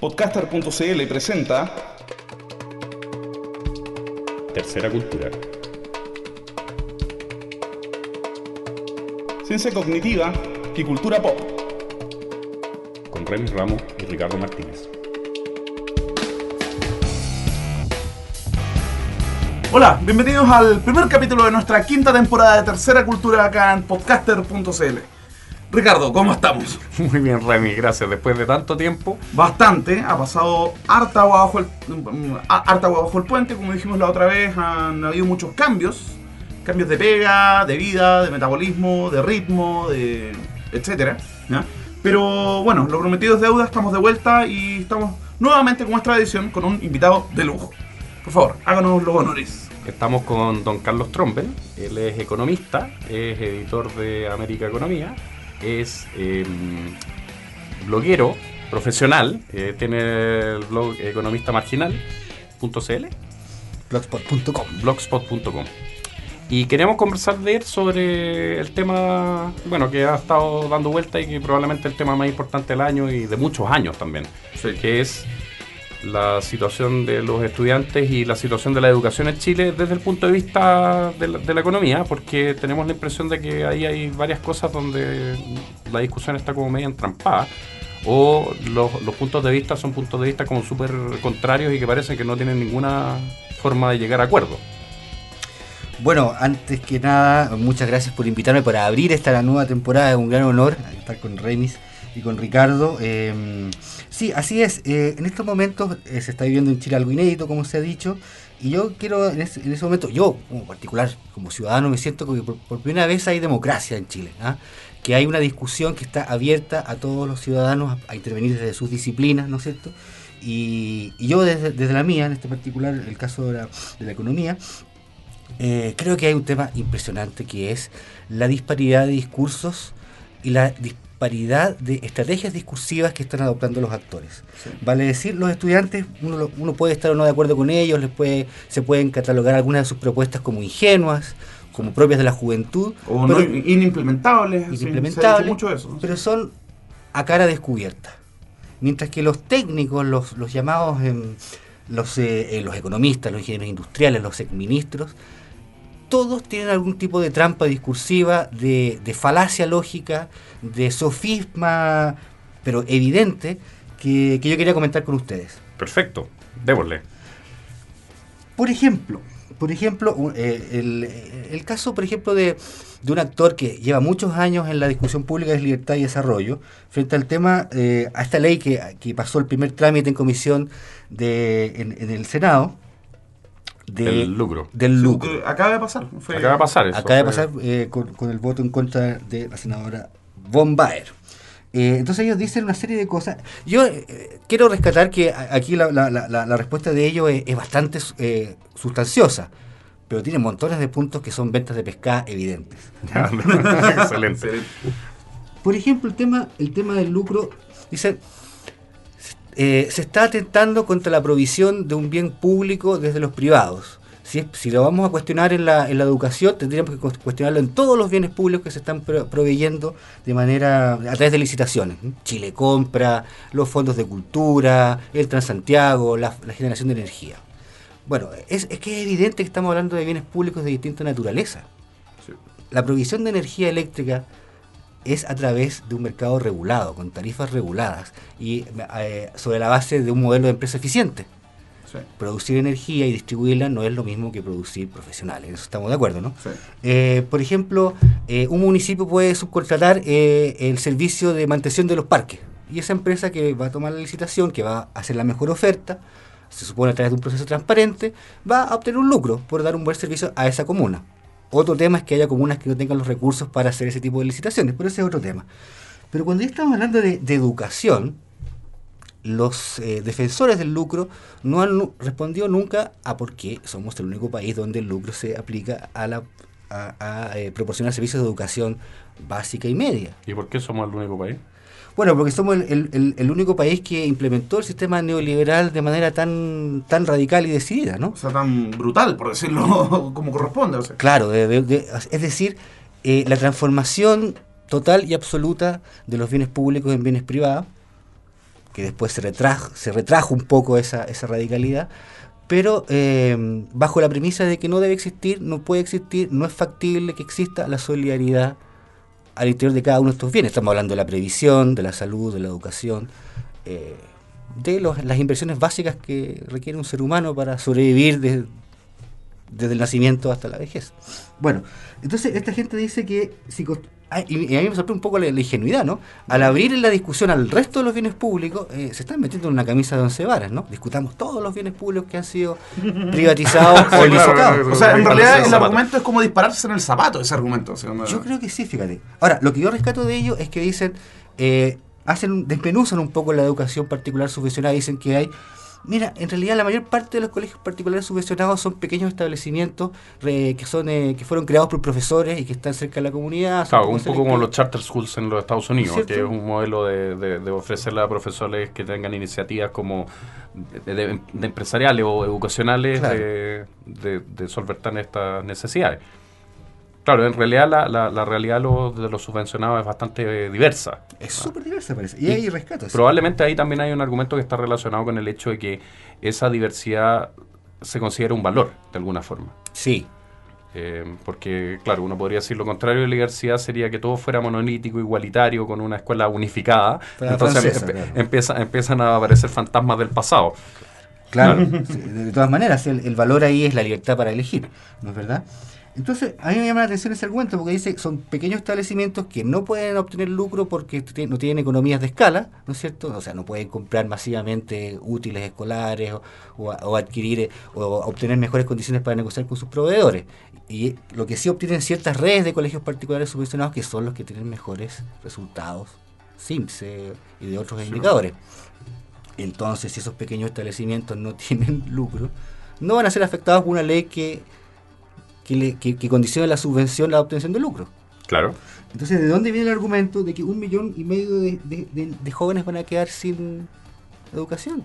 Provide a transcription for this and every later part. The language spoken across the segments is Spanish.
Podcaster.cl presenta Tercera Cultura. Ciencia Cognitiva y Cultura Pop. Con Remis Ramos y Ricardo Martínez. Hola, bienvenidos al primer capítulo de nuestra quinta temporada de Tercera Cultura acá en Podcaster.cl. Ricardo, ¿cómo estamos? Muy bien, Remy, gracias. Después de tanto tiempo. Bastante, ha pasado harta agua bajo el, harta agua bajo el puente, como dijimos la otra vez, han habido muchos cambios. Cambios de pega, de vida, de metabolismo, de ritmo, de etcétera. ¿ya? Pero bueno, lo prometido es deuda, estamos de vuelta y estamos nuevamente, como es tradición, con un invitado de lujo. Por favor, háganos los honores. Estamos con don Carlos Trombel, él es economista, es editor de América Economía, es eh, bloguero profesional, eh, tiene el blog economistamarginal.cl blogspot.com blogspot.com y queríamos conversar de él sobre el tema, bueno, que ha estado dando vuelta y que probablemente el tema más importante del año y de muchos años también, Sí. que es la situación de los estudiantes y la situación de la educación en Chile desde el punto de vista de la, de la economía, porque tenemos la impresión de que ahí hay varias cosas donde la discusión está como media entrampada, o los, puntos de vista son puntos de vista como súper contrarios y que parecen que no tienen ninguna forma de llegar a acuerdo. Bueno, antes que nada, muchas gracias por invitarme para abrir esta nueva temporada. Es un gran honor estar con Remis y con Ricardo. Eh, sí, así es. Eh, en estos momentos eh, se está viviendo en Chile algo inédito, como se ha dicho. Y yo quiero, en ese, en ese momento, yo como particular, como ciudadano, me siento que por, por primera vez hay democracia en Chile. ¿ah? Que hay una discusión que está abierta a todos los ciudadanos a, a intervenir desde sus disciplinas, ¿no es cierto? Y, y yo desde, desde la mía, en este particular, el caso de la, de la economía, eh, creo que hay un tema impresionante que es la disparidad de discursos y la disparidad de estrategias discursivas que están adoptando los actores. Sí. Vale decir, los estudiantes, uno, puede estar o no de acuerdo con ellos, les puede, se pueden catalogar algunas de sus propuestas como ingenuas, como propias de la juventud, O pero- no, inimplementables. mucho eso. pero son a cara descubierta. Mientras que los técnicos, los, los llamados, em, los, eh, eh, los economistas, los ingenieros industriales, los exministros, todos tienen algún tipo de trampa discursiva, de, de falacia lógica, de sofisma, pero evidente, que, que yo quería comentar con ustedes. Perfecto, démosle. Por ejemplo, por ejemplo, eh, el, el caso, por ejemplo, de, de un actor que lleva muchos años en la discusión pública de libertad y desarrollo, frente al tema, eh, a esta ley que, que pasó el primer trámite en comisión de, en, en el Senado. De- Del lucro. Del lucro. acaba de pasar. fue- Acaba de pasar eso. Acaba de fue- pasar eh, con, con el voto en contra de la senadora Von Baer. Eh, entonces ellos dicen una serie de cosas. Yo eh, quiero rescatar que aquí la, la- la- la- la respuesta de ellos es, es bastante eh, sustanciosa, pero tiene montones de puntos que son ventas de pescado evidentes. Excelente. Por ejemplo, el tema, el tema del lucro, dice, eh, se está atentando contra la provisión de un bien público desde los privados. Si, lo vamos a cuestionar en la, en la educación, tendríamos que cues- cuestionarlo en todos los bienes públicos que se están pro- proveyendo de manera, a través de licitaciones. Chile Compra, los fondos de cultura, el Transantiago, la, la generación de energía. Bueno, es, es que es evidente que estamos hablando de bienes públicos de distinta naturaleza. Sí. La provisión de energía eléctrica es a través de un mercado regulado, con tarifas reguladas y eh, sobre la base de un modelo de empresa eficiente. Sí, Producir energía y distribuirla no es lo mismo que producir profesionales, en eso estamos de acuerdo, ¿no? sí. Eh, por ejemplo, eh, un municipio puede subcontratar eh, el servicio de mantención de los parques y esa empresa que va a tomar la licitación, que va a hacer la mejor oferta, se supone a través de un proceso transparente, va a obtener un lucro por dar un buen servicio a esa comuna. Otro tema es que haya comunas que no tengan los recursos para hacer ese tipo de licitaciones, pero ese es otro tema. Pero cuando ya estamos hablando de, educación, los eh, defensores del lucro no han respondido nunca a por qué somos el único país donde el lucro se aplica a, la, a, eh, proporcionar servicios de educación básica y media. ¿Y por qué somos el único país? Bueno, porque somos el, el- el- el único país que implementó el sistema neoliberal de manera tan, tan radical y decidida, ¿no? O sea, tan brutal, por decirlo como corresponde. O sea. Claro, de- de- de- es decir, eh, la transformación total y absoluta de los bienes públicos en bienes privados, que después se retrajo, se retrajo un poco esa, esa radicalidad, pero eh, bajo la premisa de que no debe existir, no puede existir, no es factible que exista la solidaridad al interior de cada uno de estos bienes. Estamos hablando de la previsión, de la salud, de la educación, eh, de las inversiones básicas que requiere un ser humano para sobrevivir de- desde el nacimiento hasta la vejez. Bueno, entonces esta gente dice que si y y a mí me sorprende un poco la, la ingenuidad, ¿no? Al abrir la discusión al resto de los bienes públicos, eh, se están metiendo en una camisa de once varas, ¿no? Discutamos todos los bienes públicos que han sido privatizados o claro, O sea, en realidad el argumento es como dispararse en el zapato, ese argumento. no- Yo creo que sí, fíjate. Ahora, lo que yo rescato de ello es que dicen, eh, hacen, un- desmenuzan un poco la educación particular subvencionada, dicen que hay, mira, en realidad la mayor parte de los colegios particulares subvencionados son pequeños establecimientos re- que son eh, que fueron creados por profesores y que están cerca de la comunidad. Claro, un poco como los charter schools en los Estados Unidos, ¿Cierto? que es un modelo de, de- de ofrecerle a profesores que tengan iniciativas como de, empresariales o educacionales Claro. de, de, de solventar estas necesidades. Claro, en realidad la, la, la realidad de los, de los subvencionados es bastante eh, diversa. Es súper diversa, parece. Y hay rescatos. Probablemente ahí también hay un argumento que está relacionado con el hecho de que esa diversidad se considera un valor, de alguna forma. Sí, Eh, porque, claro, uno podría decir lo contrario de la diversidad sería que todo fuera monolítico, igualitario, con una escuela unificada. Fuera Entonces francesa, empe- claro. empieza- empiezan a aparecer fantasmas del pasado. Claro, de, de todas maneras, el, el valor ahí es la libertad para elegir, ¿no es verdad? Entonces, a mí me llama la atención ese argumento porque dice son pequeños establecimientos que no pueden obtener lucro porque no tienen economías de escala, ¿no es cierto? O sea, no pueden comprar masivamente útiles escolares o, o o adquirir eh, o obtener mejores condiciones para negociar con sus proveedores. Y lo que sí obtienen ciertas redes de colegios particulares subvencionados que son los que tienen mejores resultados SIMS eh, y de otros indicadores. Entonces, si esos pequeños establecimientos no tienen lucro, no van a ser afectados por una ley que, que, le- que- que condicione la subvención, la obtención de lucro. Claro. Entonces, ¿de dónde viene el argumento de que un millón y medio de, de- de- de jóvenes van a quedar sin educación?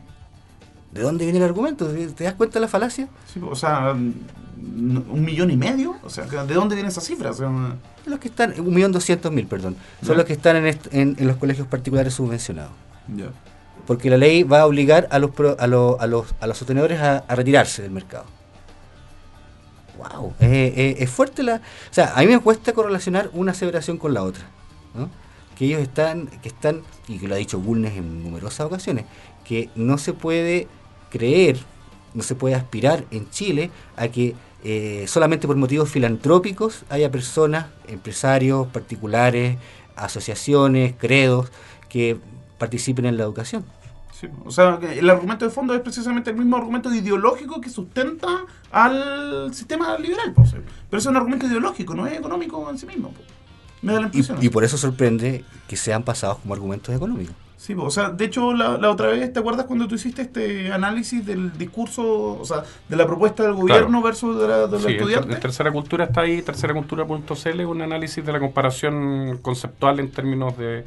¿De dónde viene el argumento? ¿Te das cuenta de la falacia? Sí, o sea, un millón y medio. O sea, ¿de dónde viene esa cifra? O sea, una- Los que están, un millón doscientos mil, perdón, son los que están en, en- en los colegios particulares subvencionados. ya. Porque la ley va a obligar a los, pro- a los, a los, a los sostenedores a, a retirarse del mercado. ¡Wow! es fuerte la. O sea, a mí me cuesta correlacionar una aseveración con la otra. ¿no? Que ellos están, que están, y que lo ha dicho Bulnes en numerosas ocasiones, que no se puede creer, no se puede aspirar en Chile a que eh, solamente por motivos filantrópicos haya personas, empresarios, particulares, asociaciones, credos, que participen en la educación. Sí, o sea, el argumento de fondo es precisamente el mismo argumento ideológico que sustenta al sistema liberal. sea. Pero es un argumento ideológico, no es económico en sí mismo. po. Me da la Y, impresión. y por eso sorprende que sean pasados como argumentos económicos. Sí, po, o sea, de hecho, la, la otra vez, ¿te acuerdas cuando tú hiciste este análisis del discurso, o sea, de la propuesta del gobierno versus de, la, de los Sí, estudiantes? en Tercera Cultura está ahí, terceracultura.cl, un análisis de la comparación conceptual en términos de,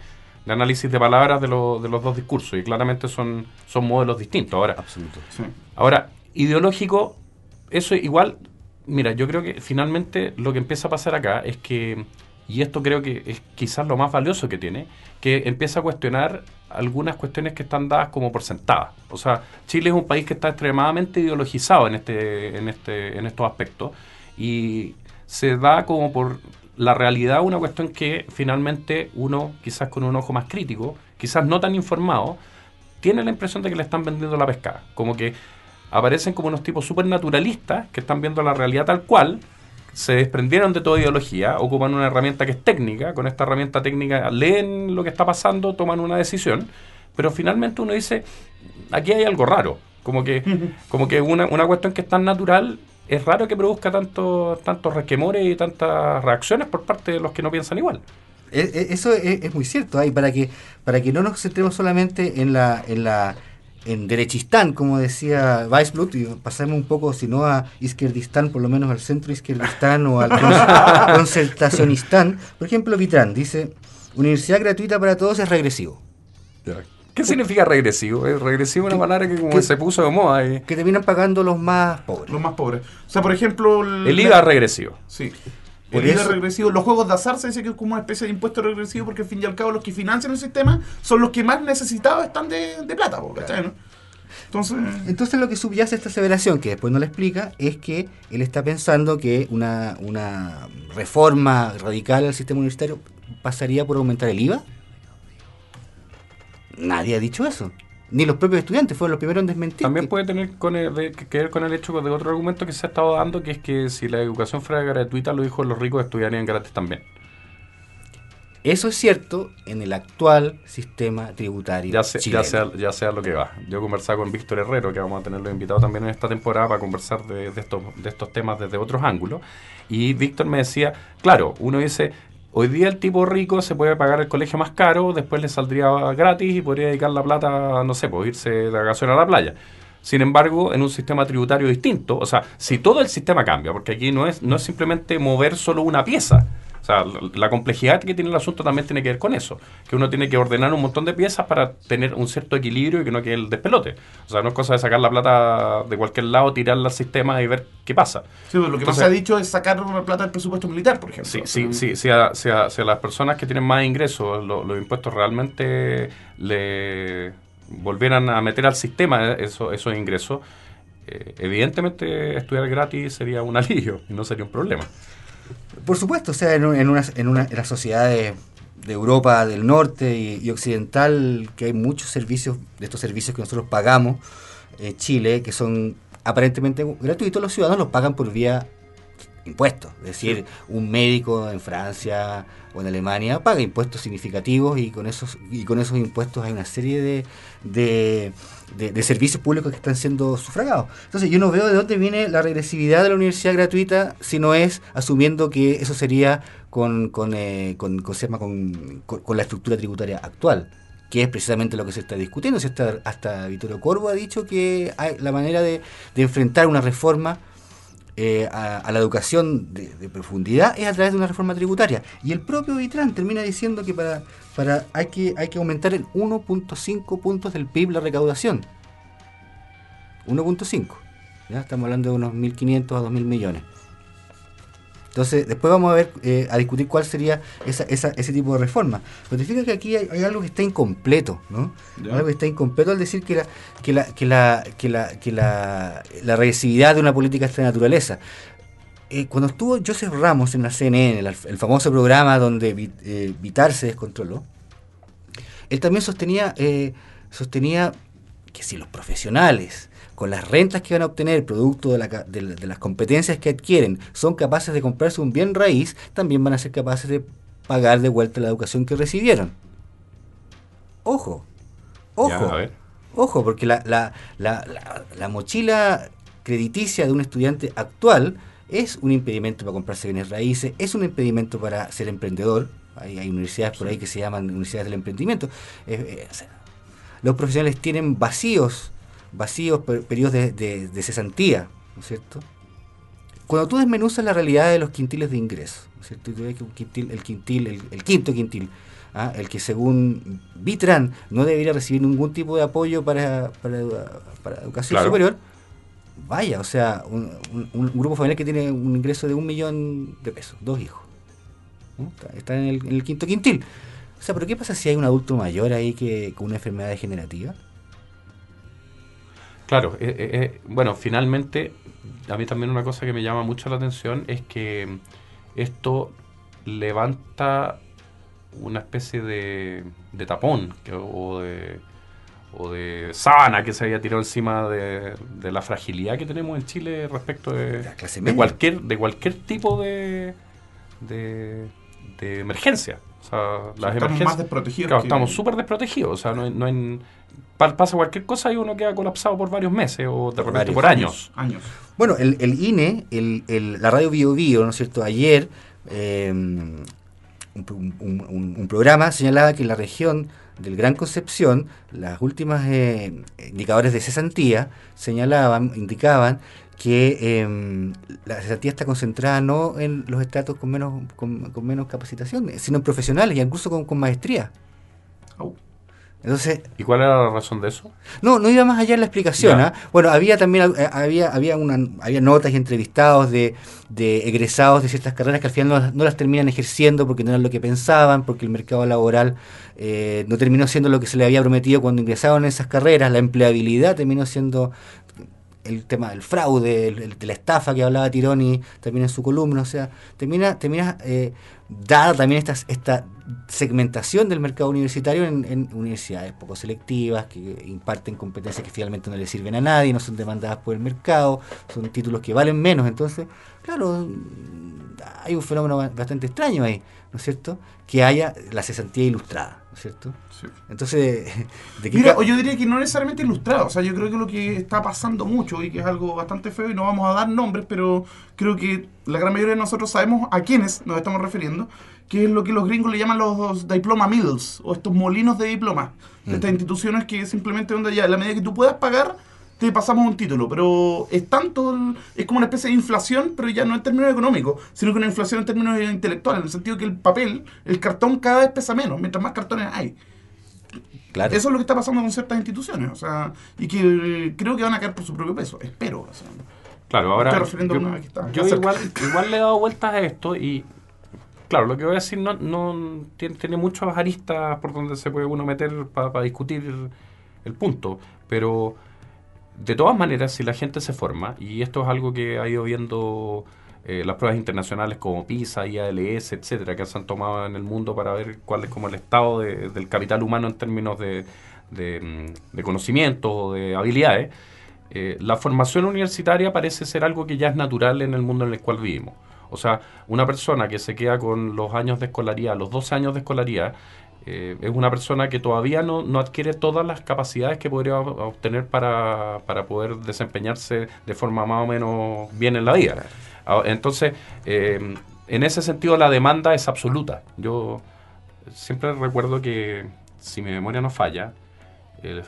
de análisis de palabras de, lo- de los dos discursos. Y claramente son, son modelos distintos. Ahora, Absoluto. Sí. Ahora, ideológico, eso igual, mira, yo creo que finalmente lo que empieza a pasar acá es que, y esto creo que es quizás lo más valioso que tiene, que empieza a cuestionar algunas cuestiones que están dadas como por sentadas. O sea, Chile es un país que está extremadamente ideologizado en este, en este, en estos aspectos y se da como por la realidad una cuestión que finalmente uno, quizás con un ojo más crítico, quizás no tan informado, tiene la impresión de que le están vendiendo la pescada. Como que aparecen como unos tipos súper naturalistas que están viendo la realidad tal cual, se desprendieron de toda ideología, ocupan una herramienta que es técnica, con esta herramienta técnica leen lo que está pasando, toman una decisión, pero finalmente uno dice, aquí hay algo raro, como que, como que una, una cuestión que es tan natural, es raro que produzca tanto, tantos resquemores y tantas reacciones por parte de los que no piensan igual. E- e- Eso es, es muy cierto, ahí para que para que no nos centremos solamente en la en la en derechistán, como decía Weisblut, y pasemos un poco, si no a izquierdistán, por lo menos al centro izquierdistán o al con- concertacionistán. Por ejemplo, Vitrán dice, universidad gratuita para todos es regresivo. ¿Qué significa regresivo? Eh, regresivo es una ¿Qué- palabra que como qué- se puso de moda. Que terminan pagando los más pobres. Los más pobres. O sea, por ejemplo... El IVA es regresivo. Sí. El IVA regresivo, los juegos de azar se dice que es como una especie de impuesto regresivo porque al fin y al cabo los que financian el sistema son los que más necesitados están de, de plata, po, ¿cachai, no? Entonces, Entonces lo que subyace a esta aseveración, que después no la explica, es que él está pensando que una, una reforma radical al sistema universitario pasaría por aumentar el IVA. Nadie ha dicho eso. Ni los propios estudiantes fueron los primeros en desmentir. También puede tener con el- de- que ver con el hecho de otro argumento que se ha estado dando, que es que si la educación fuera gratuita, los hijos de los ricos estudiarían gratis también. Eso es cierto en el actual sistema tributario. Ya, se- chileno. ya, sea, ya sea lo que va. Yo conversaba con Víctor Herrero, que vamos a tenerlo invitado también en esta temporada para conversar de, de estos, de estos temas desde otros ángulos. Y Víctor me decía, claro, uno dice, hoy día el tipo rico se puede pagar el colegio más caro, después le saldría gratis y podría dedicar la plata, no sé, pues irse de vacaciones a la playa. Sin embargo, en un sistema tributario distinto, o sea, si todo el sistema cambia, porque aquí no es, no es simplemente mover solo una pieza, o sea, la, la complejidad que tiene el asunto también tiene que ver con eso, que uno tiene que ordenar un montón de piezas para tener un cierto equilibrio y que no quede el despelote. O sea, no es cosa de sacar la plata de cualquier lado, tirarla al sistema y ver qué pasa. sí, pues, lo que más se ha dicho es sacar una plata del presupuesto militar, por ejemplo. Sí, sí, sí, si a, si a- si a las personas que tienen más ingresos lo- los impuestos realmente le volvieran a meter al sistema eso- esos ingresos, eh, evidentemente estudiar gratis sería un alivio y no sería un problema. Por supuesto, o sea, en, en, una, en, una, en las sociedades de Europa del norte y, occidental, que hay muchos servicios, de estos servicios que nosotros pagamos, eh, Chile, que son aparentemente gratuitos, los ciudadanos los pagan por vía impuestos. Es decir, un médico en Francia o en Alemania paga impuestos significativos y con esos, y con esos impuestos hay una serie de, de, de- de servicios públicos que están siendo sufragados. Entonces yo no veo de dónde viene la regresividad de la universidad gratuita si no es asumiendo que eso sería con, con, eh, con, con, con- la estructura tributaria actual que es precisamente lo que se está discutiendo. Se está- hasta Vittorio Corvo ha dicho que hay, la manera de, de enfrentar una reforma eh, a, la educación de, profundidad es a través de una reforma tributaria. Y el propio Vitrán termina diciendo que para, para hay, que, hay que aumentar en 1.5 puntos del PIB la recaudación. 1.5. ¿ya? Estamos hablando de unos 1.500 a 2.000 millones. Entonces, después vamos a ver, eh, a discutir cuál sería esa, esa- ese tipo de reforma. Pero te fijas que aquí hay, hay algo que está incompleto, ¿no? Algo que está incompleto al decir que la, que la, que la, que la, que la, la regresividad de una política de esta naturaleza. Eh, cuando estuvo Joseph Ramos en la CNN, el, el famoso programa donde eh, Vitar se descontroló, él también sostenía, eh, sostenía que si los profesionales, con las rentas que van a obtener producto de, la de de las competencias que adquieren, son capaces de comprarse un bien raíz, también van a ser capaces de pagar de vuelta la educación que recibieron. Ojo, ojo. Ya. Ojo, porque la, la, la, la- la mochila crediticia de un estudiante actual es un impedimento para comprarse bienes raíces, es un impedimento para ser emprendedor. Hay, hay universidades por ahí que se llaman universidades del emprendimiento. Eh, eh, o sea, los profesionales tienen vacíos, vacíos per- periodos de, de- de cesantía, ¿no es cierto? Cuando tú desmenuzas la realidad de los quintiles de ingreso, ¿no es cierto? Y tú ves que un quintil, el quintil, el, el quinto quintil, ¿ah? el que según Vitran no debería recibir ningún tipo de apoyo para, para, para educación Claro. superior, vaya, o sea, un, un- un grupo familiar que tiene un ingreso de un millón de pesos, dos hijos, ¿no? está, está en, el, en el quinto quintil. O sea, pero ¿qué pasa si hay un adulto mayor ahí que con una enfermedad degenerativa? Claro, eh, eh, eh, bueno, finalmente, a mí también una cosa que me llama mucho la atención es que esto levanta una especie de, de tapón que- o, de, o de sábana que se había tirado encima de, de la fragilidad que tenemos en Chile respecto de, La clase de cualquier de cualquier tipo de, de, de emergencia. O sea, las Estamos emergencias más desprotegidos. Claro, que- estamos súper desprotegidos. O sea, no, hay- no hay- pasa cualquier cosa y uno queda colapsado por varios meses o de Por repente varios por años. Años. Bueno, el, el INE, el, el- la radio Bio Bio, ¿no es cierto? Ayer, eh, un, un- un- un programa señalaba que en la región del Gran Concepción, las últimas eh, indicadores de cesantía señalaban, indicaban que eh, la cesantía está concentrada no en los estratos con menos, con, con menos capacitación, sino en profesionales y incluso con, con maestría. Au. Entonces, ¿Y cuál era la razón de eso? no, no iba más allá en la explicación. ¿ah? Bueno, había también eh, había, había, una, había notas y entrevistados de, de egresados de ciertas carreras que al final no, las- no las terminan ejerciendo porque no eran lo que pensaban, porque el mercado laboral eh, no terminó siendo lo que se le había prometido cuando ingresaron en esas carreras, la empleabilidad terminó siendo el tema del fraude, el- el- de la estafa que hablaba Tironi también en su columna, o sea, termina, termina eh, dada también esta, esta segmentación del mercado universitario en, en universidades poco selectivas, que imparten competencias que finalmente no le sirven a nadie, no son demandadas por el mercado, son títulos que valen menos, entonces, claro, hay un fenómeno ba- bastante extraño ahí, ¿no es cierto? Que haya la cesantía ilustrada, ¿no es cierto? Sí. Entonces, ¿de Mira, yo diría que no necesariamente ilustrado. O sea, yo creo que lo que está pasando mucho y que es algo bastante feo y no vamos a dar nombres, pero creo que la gran mayoría de nosotros sabemos a quiénes nos estamos refiriendo, que es lo que los gringos le llaman los diploma mills o estos molinos de diploma. De estas instituciones que simplemente donde ya, la medida que tú puedas pagar, te pasamos un título. Pero es tanto, el- es como una especie de inflación, pero ya no en términos económicos, sino que una inflación en términos intelectuales, en el sentido que el papel, el cartón cada vez pesa menos, mientras más cartones hay. Claro. Eso es lo que está pasando con ciertas instituciones, o sea, y que eh, creo que van a caer por su propio peso, espero. o sea. Claro, ahora Estoy yo, a una que está yo igual, igual le he dado vueltas a esto y claro, lo que voy a decir no, no tiene, tiene aristas por donde se puede uno meter para discutir el punto, pero de todas maneras, si la gente se forma, y esto es algo que ha ido viendo eh, las pruebas internacionales como PISA, IALS, etcétera, que se han tomado en el mundo para ver cuál es como el estado de- del capital humano en términos de, de, mm, de conocimiento o de habilidades, eh, la formación universitaria parece ser algo que ya es natural en el mundo en el cual vivimos. O sea, una persona que se queda con los años de escolaridad, los 12 años de escolaridad, eh, es una persona que todavía no, no adquiere todas las capacidades que podría ob- obtener para, para poder desempeñarse de forma más o menos bien en la vida. Ah, Entonces, eh, en ese sentido la demanda es absoluta. Yo siempre recuerdo que, si mi memoria no falla,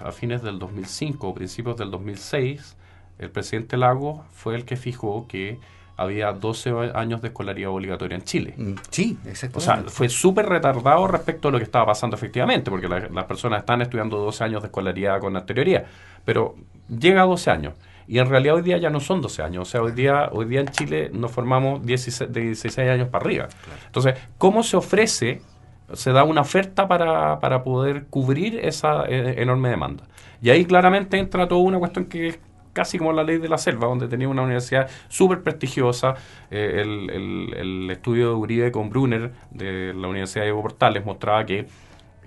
a fines del 2005 o principios del 2006, el presidente Lagos fue el que fijó que había 12 años de escolaridad obligatoria en Chile. Mm, Sí, O exacto. sea, fue súper retardado respecto a lo que estaba pasando efectivamente, porque la- las personas están estudiando 12 años de escolaridad con anterioridad, pero llega a 12 años. Y en realidad hoy día ya no son 12 años. O sea, hoy día, hoy día en Chile nos formamos 16, de 16 años para arriba. Entonces, ¿cómo se ofrece, se da una oferta para, para poder cubrir esa eh, enorme demanda? Y ahí claramente entra toda una cuestión que es casi como la ley de la selva, donde tenía una universidad súper prestigiosa. eh, el, el- el estudio de Uribe con Brunner de la Universidad de Evo Portales mostraba que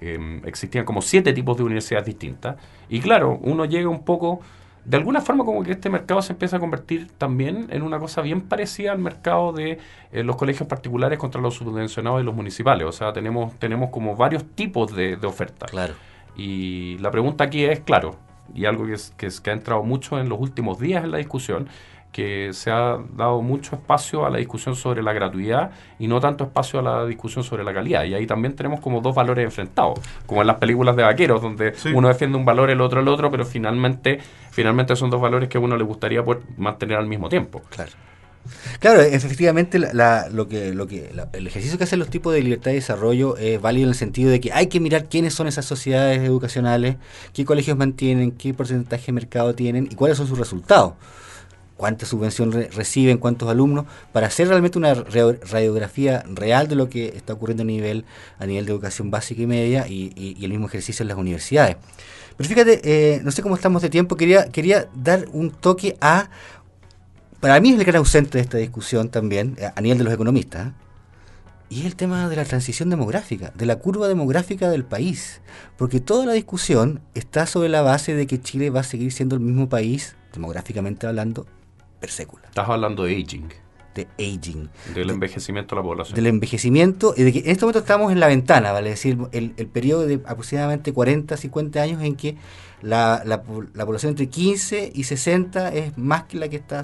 eh, existían como siete tipos de universidades distintas. Y claro, uno llega un poco, de alguna forma como que este mercado se empieza a convertir también en una cosa bien parecida al mercado de eh, los colegios particulares contra los subvencionados y los municipales. O sea, tenemos, tenemos como varios tipos de, de ofertas. Claro. Y la pregunta aquí es, claro, y algo que, es- que, es- que ha entrado mucho en los últimos días en la discusión, que se ha dado mucho espacio a la discusión sobre la gratuidad y no tanto espacio a la discusión sobre la calidad. Y ahí también tenemos como dos valores enfrentados, como en las películas de vaqueros, donde Sí. uno defiende un valor, el otro el otro, pero finalmente, finalmente son dos valores que a uno le gustaría poder mantener al mismo tiempo. Claro. Claro, efectivamente la- la- lo que, lo que, la- el ejercicio que hacen los tipos de libertad y desarrollo es válido en el sentido de que hay que mirar quiénes son esas sociedades educacionales, qué colegios mantienen, qué porcentaje de mercado tienen y cuáles son sus resultados. Cuánta subvención re- reciben, cuántos alumnos, para hacer realmente una radiografía real de lo que está ocurriendo a nivel, a nivel de educación básica y media y, y- y el mismo ejercicio en las universidades. Pero fíjate, eh, no sé cómo estamos de tiempo, quería, quería dar un toque a para mí es el gran ausente de esta discusión también, eh, a nivel de los economistas, ¿eh? y es el tema de la transición demográfica, de la curva demográfica del país. Porque toda la discusión está sobre la base de que Chile va a seguir siendo el mismo país, demográficamente hablando, per sécula, Estás hablando de aging, de aging, del envejecimiento de la población. del envejecimiento, y de que en este momento estamos en la ventana, vale decir, el, el periodo de aproximadamente 40, 50 años en que la, la po- la población entre 15 y 60 es más que la que está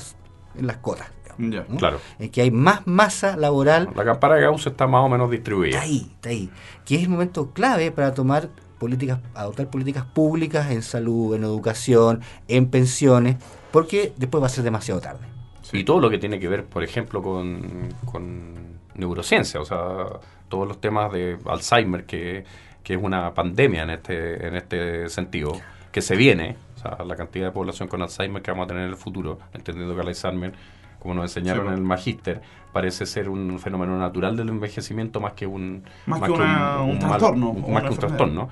en las cotas. Ya. ¿no? Claro. en que hay más masa laboral. La campana de Gauss está más o menos Está distribuida. ahí, está ahí. Que es el momento clave para tomar políticas, adoptar políticas públicas en salud, en educación, en pensiones, porque después va a ser demasiado tarde. Y todo lo que tiene que ver, por ejemplo, con, con neurociencia, o sea, todos los temas de Alzheimer que, que es una pandemia en este, en este sentido, que se viene, o sea, la cantidad de población con Alzheimer que vamos a tener en el futuro, entendiendo que el Alzheimer, como nos enseñaron en el magíster, parece ser un fenómeno natural del envejecimiento más que un, más, que, un, trastorno. más que un trastorno.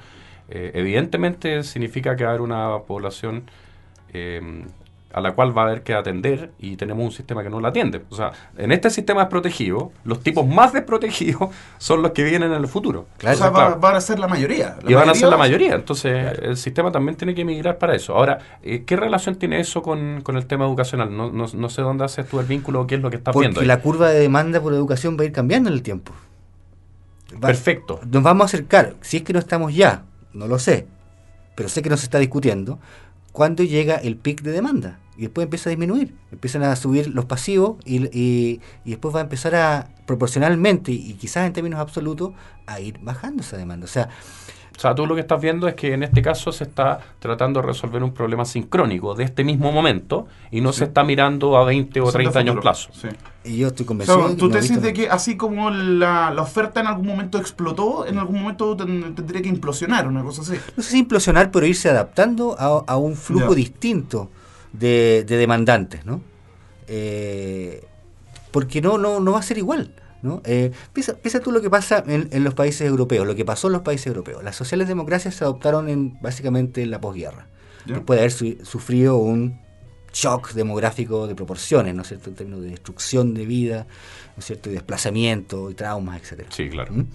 Eh, evidentemente significa que va a haber una población eh, a la cual va a haber que atender y tenemos un sistema que no la atiende. O sea, en este sistema desprotegido, los tipos más desprotegidos son los que vienen en el futuro. Claro, o sea, van a ser la mayoría. y van a ser la mayoría. Entonces, el sistema también tiene que migrar para eso. Ahora, eh, ¿qué relación tiene eso con, el tema educacional? No, no, sé dónde haces tú el vínculo o qué es lo que estás viendo. Porque la curva de demanda por educación va a ir cambiando en el tiempo. Perfecto. Nos vamos a acercar, si es que no estamos ya, no lo sé, pero sé que no se está discutiendo, cuando llega el pic de demanda y después empieza a disminuir, empiezan a subir los pasivos y, y, después va a empezar a proporcionalmente y quizás en términos absolutos a ir bajando esa demanda. O sea, o sea, tú lo que estás viendo es que en este caso se está tratando de resolver un problema sincrónico de este mismo momento y no se está mirando a 20 o 30 años plazo. Sí. Y yo estoy convencido. ¿Tú te dices de que así como la, oferta en algún momento explotó, en algún momento tendría que implosionar, una cosa así? No sé si implosionar, pero irse adaptando a, un flujo distinto de, demandantes, ¿no? Eh, porque no, no, no va a ser igual. ¿No? Eh, piensa, tú lo que pasa en, los países europeos, lo que pasó en los países europeos. Las sociales democracias se adoptaron en básicamente en la posguerra, después de haber sufrido un shock demográfico de proporciones, ¿no es cierto?, en términos de destrucción de vida, ¿no es cierto?, y desplazamiento, y traumas, etcétera. Sí, claro. ¿Mm?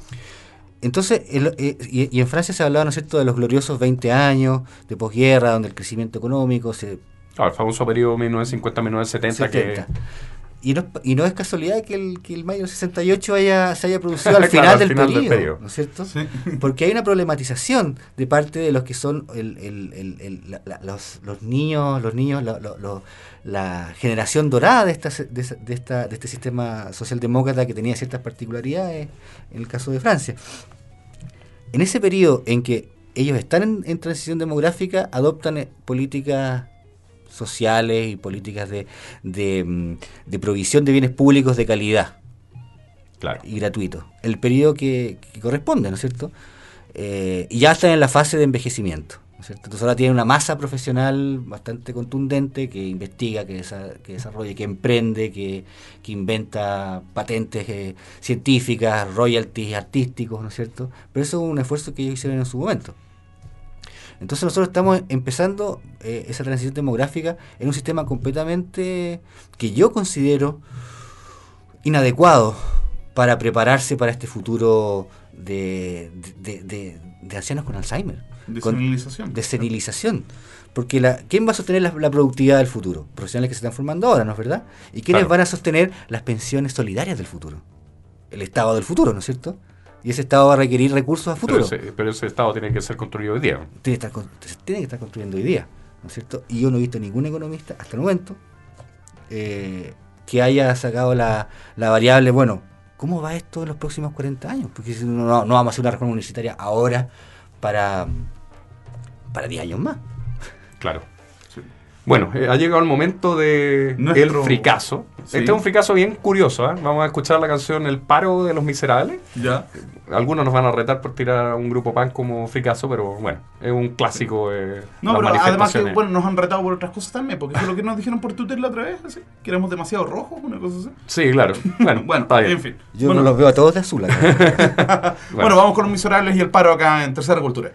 Entonces, eh, y, en Francia se hablaba, ¿no es cierto?, de los gloriosos 20 años de posguerra, donde el crecimiento económico se... Ah, el famoso periodo 1950-1970 que y no, y no es casualidad que el, que el mayo 68 haya, se haya producido al final, del, periodo, ¿no es cierto? Porque hay una problematización de parte de los que son el, el, los, los, niños, los niños, la generación dorada de, esta, de, esta, de este sistema socialdemócrata que tenía ciertas particularidades en el caso de Francia. En ese periodo en que ellos están en, en transición demográfica, adoptan eh, políticas sociales y políticas de, de, mm, provisión de bienes públicos de calidad claro. y gratuitos. El periodo que, corresponde, ¿no es cierto? Eh, y ya están en la fase de envejecimiento. ¿no es cierto? Entonces ahora tienen una masa profesional bastante contundente que investiga, que, que desarrolla, que emprende, que, que inventa patentes eh, científicas, royalties artísticos, ¿no es cierto? Pero eso es un esfuerzo que ellos hicieron en su momento. Entonces nosotros estamos empezando eh, esa transición demográfica en un sistema completamente que yo considero inadecuado para prepararse para este futuro de, ancianos con Alzheimer. De senilización. De senilización. Porque la, ¿quién va a sostener la, productividad del futuro? Profesionales que se están formando ahora, ¿no es verdad? ¿Y quiénes van a sostener las pensiones solidarias del futuro? El Estado del futuro, ¿no es cierto? Y ese Estado va a requerir recursos a futuro. Pero ese, Estado tiene que ser construido hoy día. Tiene que, estar, tiene que estar construyendo hoy día, ¿no es cierto? Y yo no he visto ningún economista hasta el momento eh, que haya sacado la, variable, bueno, ¿cómo va esto en los próximos 40 años? Porque no, no vamos a hacer una reforma universitaria ahora para, para 10 años más. Claro. Bueno, eh, ha llegado el momento de el fricazo. Este es un fricazo bien curioso, ¿eh? Vamos a escuchar la canción El paro de los miserables. Ya. Algunos nos van a retar por tirar a un grupo pan como fricazo, pero bueno, es un clásico. Eh, no, pero además que bueno, nos han retado por otras cosas también, porque es lo que nos dijeron por Twitter la otra vez, así, que éramos demasiado rojos, una cosa así. Sí, claro. Bueno, bueno está bien. en fin. Yo no los veo a todos de azul acá. bueno, vamos con los miserables y el paro acá en Tercera Cultura.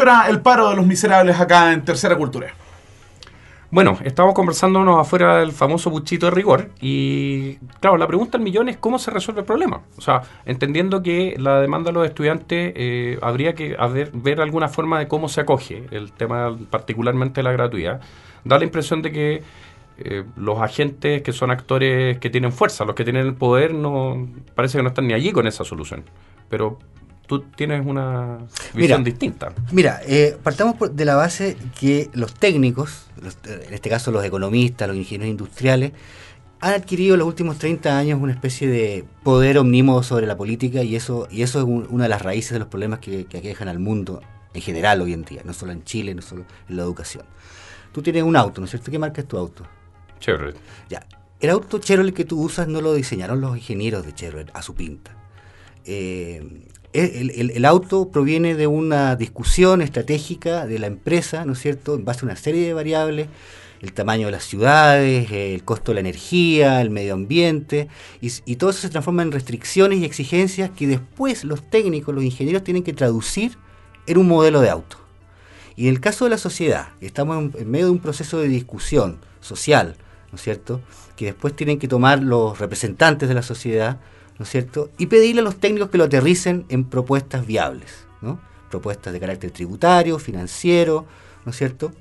Eso era el paro de los miserables acá en Tercera Cultura. Bueno, estábamos conversándonos afuera del famoso buchito de rigor y claro, la pregunta al millón es cómo se resuelve el problema. O sea, entendiendo que la demanda de los estudiantes eh, habría que ver alguna forma de cómo se acoge el tema particularmente la gratuidad, da la impresión de que eh, los agentes que son actores que tienen fuerza, los que tienen el poder, no parece que no están ni allí con esa solución. Pero tú tienes una visión distinta. Mira, eh, partamos de la base que los técnicos, en este caso los economistas, los ingenieros industriales, han adquirido en los últimos 30 años una especie de poder omnímodo sobre la política y eso, y eso es una de las raíces de los problemas que, que aquejan al mundo en general hoy en día, no solo en Chile, no solo en la educación. Tú tienes un auto, ¿no es cierto? ¿Qué marca es tu auto? Chevrolet. Ya. El auto Chevrolet que tú usas no lo diseñaron los ingenieros de Chevrolet a su pinta. Eh, el, auto proviene de una discusión estratégica de la empresa, ¿no es cierto?, en base a una serie de variables, el tamaño de las ciudades, el costo de la energía, el medio ambiente, y, todo eso se transforma en restricciones y exigencias que después los técnicos, los ingenieros tienen que traducir en un modelo de auto. Y en el caso de la sociedad, estamos en, medio de un proceso de discusión social, ¿no es cierto?, que después tienen que tomar los representantes de la sociedad, ¿no es cierto? Y pedirle a los técnicos que lo aterricen en propuestas viables, ¿no? Propuestas de carácter tributario, financiero, ¿no es cierto?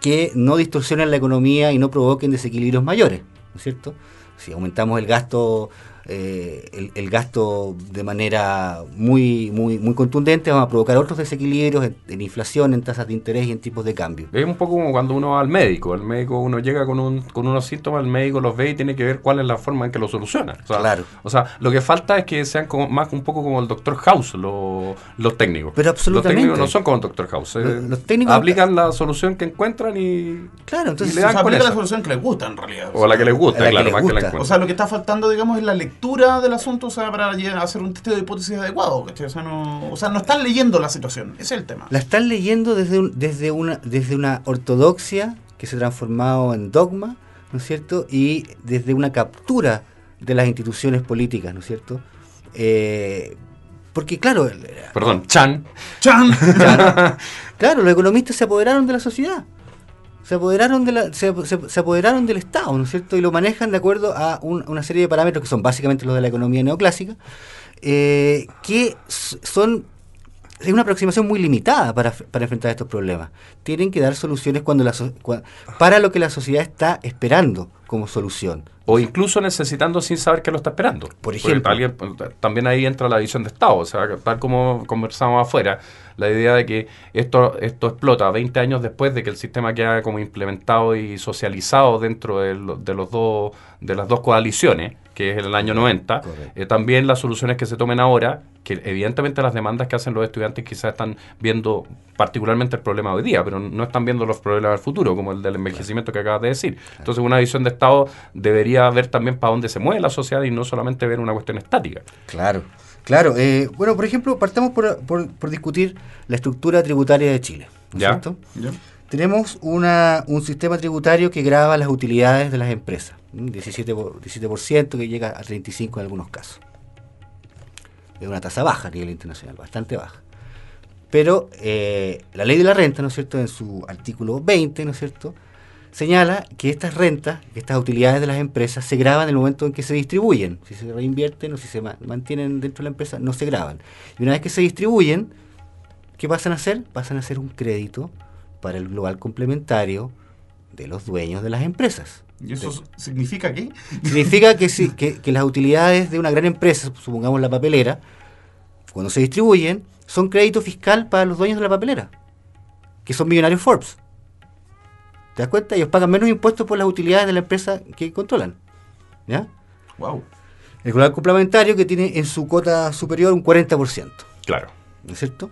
Que no distorsionen la economía y no provoquen desequilibrios mayores, ¿no es cierto? Si aumentamos el gasto eh, el, gasto de manera muy, muy, muy contundente, vamos a provocar otros desequilibrios en, inflación, en tasas de interés y en tipos de cambio. Es un poco como cuando uno va al médico. El médico, uno llega con, un, con unos síntomas, el médico los ve y tiene que ver cuál es la forma en que lo soluciona. claro. O sea, lo que falta es que sean como, más un poco como el doctor House, los técnicos. Pero absolutamente. Los técnicos no son como el doctor House. Eh, los, técnicos aplican la solución que encuentran y. Claro, entonces le dan la solución que les gusta en realidad. O la que les gusta, claro, más que la O sea, lo que está faltando, digamos, es la lectura del asunto o sea, para hacer un testeo de hipótesis adecuado. O sea, no, o sea, no están leyendo la situación, ese es el tema. La están leyendo desde, desde, una, desde una ortodoxia que se ha transformado en dogma, ¿no es cierto? Y desde una captura de las instituciones políticas, ¿no es cierto? Eh, porque claro... Perdón, Chan. Chan. claro, los economistas se apoderaron de la sociedad se apoderaron, de la, se, apoderaron del Estado, ¿no es cierto? Y lo manejan de acuerdo a una serie de parámetros que son básicamente los de la economía neoclásica, eh, que son es una aproximación muy limitada para, enfrentar estos problemas. Tienen que dar soluciones cuando la para lo que la sociedad está esperando como solución. O incluso necesitando sin saber que lo está esperando. Por ejemplo. también ahí entra la visión de Estado. O sea, tal como conversamos afuera, la idea de que esto, esto explota 20 años después de que el sistema queda como implementado y socializado dentro de, de los dos, de las dos coaliciones que es el año 90. Eh, también las soluciones que se tomen ahora, que evidentemente las demandas que hacen los estudiantes quizás están viendo particularmente el problema hoy día, pero no están viendo los problemas del futuro, como el del envejecimiento que acabas de decir. Entonces, una visión de Estado debería ver también para dónde se mueve la sociedad y no solamente ver una cuestión estática. Claro. Claro, eh, bueno, por ejemplo, partamos por, por, discutir la estructura tributaria de Chile. ¿no ¿Ya? ¿cierto? ¿Ya? tenemos una, un sistema tributario que graba las utilidades de las empresas, 17%, 17% que llega a 35% en algunos casos. Es una tasa baja a nivel internacional, bastante baja. Pero eh, la ley de la renta, ¿no es cierto?, en su artículo 20, ¿no es cierto?, señala que estas rentas, estas utilidades de las empresas se graban en el momento en que se distribuyen. Si se reinvierten o si se mantienen dentro de la empresa, no se graban. Y una vez que se distribuyen, ¿qué pasan a hacer? Pasan a ser un crédito para el global complementario de los dueños de las empresas. ¿Y eso significa qué? Significa que, sí, que, las utilidades de una gran empresa, supongamos la papelera, cuando se distribuyen, son crédito fiscal para los dueños de la papelera, que son millonarios Forbes. ¿Te das cuenta? Ellos pagan menos impuestos por las utilidades de la empresa que controlan. ¿Ya? Wow. El global complementario que tiene en su cota superior un 40%. Claro. ¿No es cierto?